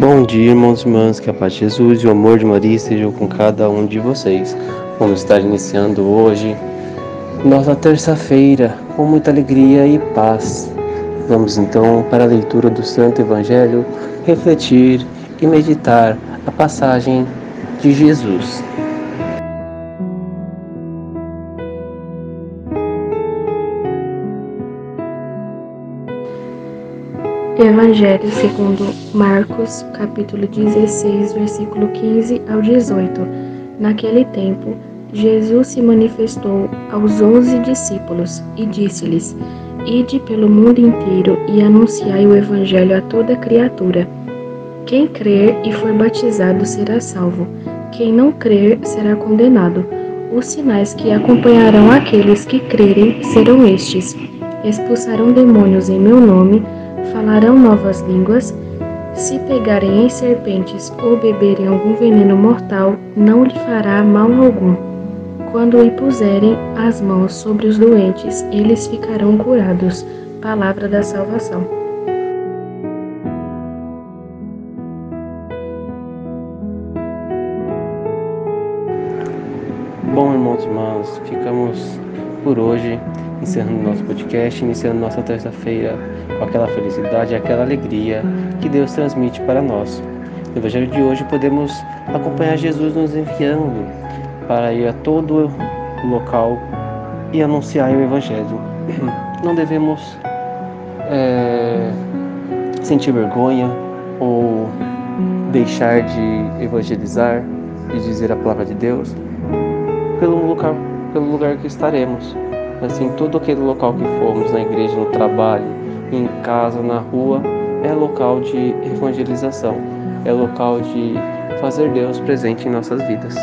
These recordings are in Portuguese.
Bom dia, irmãos e irmãs, que a paz de Jesus e o amor de Maria estejam com cada um de vocês. Vamos estar iniciando hoje nossa terça-feira com muita alegria e paz. Vamos então para a leitura do Santo Evangelho, refletir e meditar a passagem de Jesus. Evangelho segundo Marcos, capítulo 16, versículo 15 ao 18. Naquele tempo, Jesus se manifestou aos onze discípulos e disse-lhes: Ide pelo mundo inteiro e anunciai o Evangelho a toda criatura. Quem crer e for batizado será salvo, quem não crer será condenado. Os sinais que acompanharão aqueles que crerem serão estes: expulsarão demônios em meu nome falarão novas línguas, se pegarem em serpentes ou beberem algum veneno mortal, não lhe fará mal algum. Quando lhe puserem as mãos sobre os doentes, eles ficarão curados. Palavra da salvação. Bom, irmãos e irmãs, ficamos por hoje encerrando nosso podcast, iniciando nossa terça-feira com aquela felicidade e aquela alegria que Deus transmite para nós. No Evangelho de hoje podemos acompanhar Jesus nos enviando para ir a todo local e anunciar o Evangelho. Não devemos é, sentir vergonha ou deixar de evangelizar e dizer a palavra de Deus pelo lugar, pelo lugar que estaremos. Assim, todo aquele local que formos, na igreja, no trabalho, em casa, na rua, é local de evangelização, é local de fazer Deus presente em nossas vidas.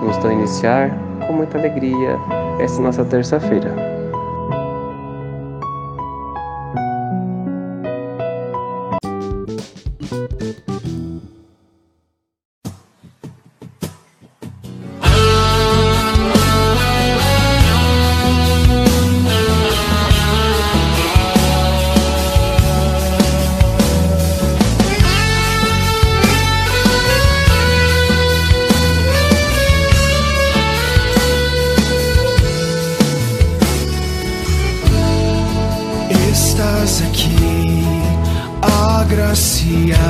Vamos então iniciar com muita alegria essa nossa terça-feira. Yeah.